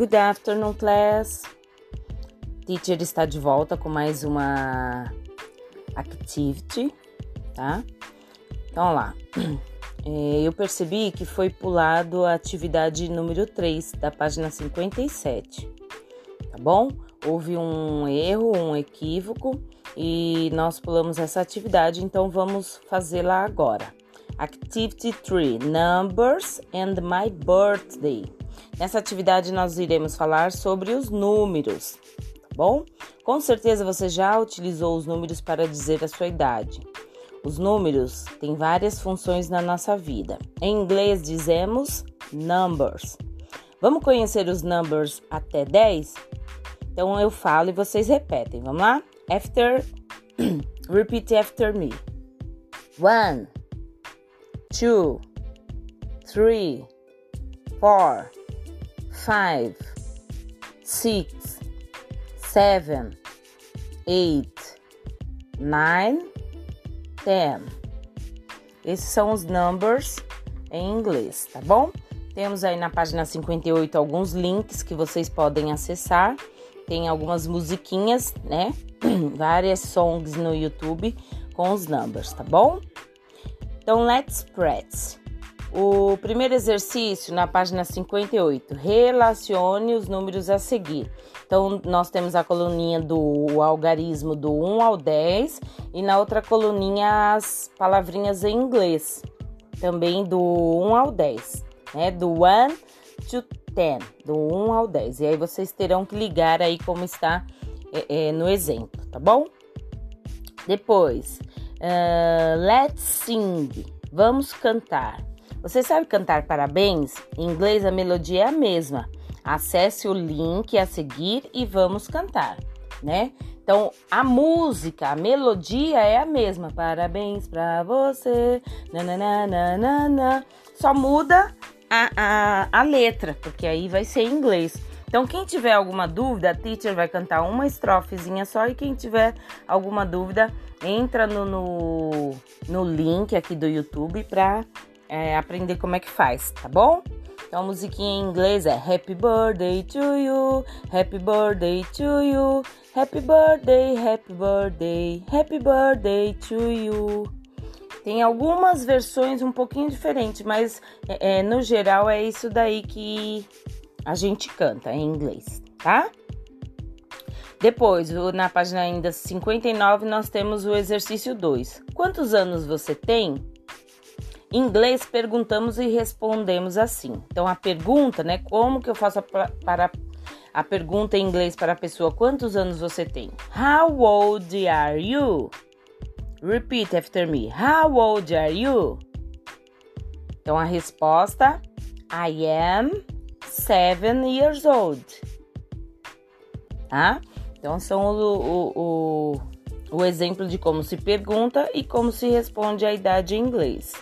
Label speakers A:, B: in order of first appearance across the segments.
A: Good afternoon, class. Teacher está de volta com mais uma activity, tá? Então, lá. É, eu percebi que foi pulado a atividade número 3 da página 57, tá bom? Houve um erro, um equívoco e nós pulamos essa atividade, então vamos fazê-la agora. Activity 3: Numbers and my birthday. Nessa atividade nós iremos falar sobre os números, tá bom? Com certeza você já utilizou os números para dizer a sua idade. Os números têm várias funções na nossa vida. Em inglês dizemos numbers. Vamos conhecer os numbers até 10? Então eu falo e vocês repetem. Vamos lá? After repeat after me. One, two, three, four, five, six, seven, eight, nine, ten. Esses são os numbers em inglês, tá bom? Temos aí na página 58 alguns links que vocês podem acessar. Tem algumas musiquinhas, né? Várias songs no YouTube com os numbers, tá bom? Então, let's practice. O primeiro exercício na página 58, relacione os números a seguir. Então, nós temos a coluninha do algarismo do 1 ao 10 e na outra coluninha as palavrinhas em inglês, também do 1 ao 10, né? Do 1 to 10, do 1 ao 10. E aí vocês terão que ligar aí como está é, é, no exemplo, tá bom? Depois, uh, let's sing, vamos cantar. Você sabe cantar parabéns? Em inglês a melodia é a mesma. Acesse o link a seguir e vamos cantar, né? Então, a música, a melodia é a mesma. Parabéns pra você. Nananana. Só muda a, a, a letra, porque aí vai ser em inglês. Então, quem tiver alguma dúvida, a teacher vai cantar uma estrofezinha só. E quem tiver alguma dúvida, entra no, no, no link aqui do YouTube para é, aprender como é que faz, tá bom? Então a musiquinha em inglês é Happy Birthday to you, Happy Birthday to you, Happy Birthday, Happy Birthday, Happy Birthday to you. Tem algumas versões um pouquinho diferentes, mas é, é, no geral é isso daí que a gente canta em inglês, tá? Depois, na página ainda 59, nós temos o exercício 2. Quantos anos você tem? Em inglês, perguntamos e respondemos assim. Então, a pergunta, né? Como que eu faço para a pergunta em inglês para a pessoa? Quantos anos você tem? How old are you? Repeat after me. How old are you? Então, a resposta: I am seven years old. Tá? Então, são o, o, o, o exemplo de como se pergunta e como se responde a idade em inglês.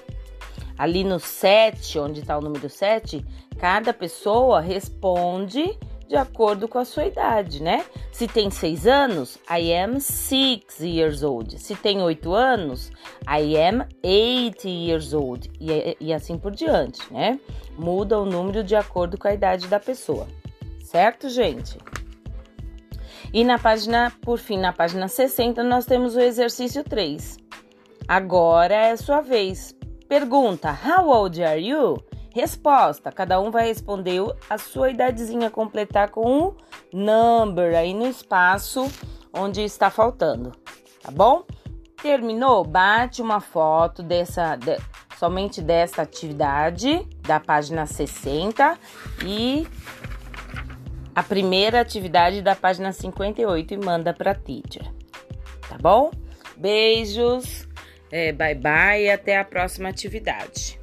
A: Ali no 7, onde está o número 7, cada pessoa responde de acordo com a sua idade, né? Se tem 6 anos, I am 6 years old. Se tem 8 anos, I am 8 years old. E, e assim por diante, né? Muda o número de acordo com a idade da pessoa. Certo, gente? E na página, por fim, na página 60, nós temos o exercício 3. Agora é sua vez. Pergunta: How old are you? Resposta: cada um vai responder a sua idadezinha, completar com um number aí no espaço onde está faltando, tá bom? Terminou? Bate uma foto dessa, de, somente dessa atividade da página 60 e a primeira atividade da página 58 e manda para teacher, tá bom? Beijos! É, bye bye e até a próxima atividade.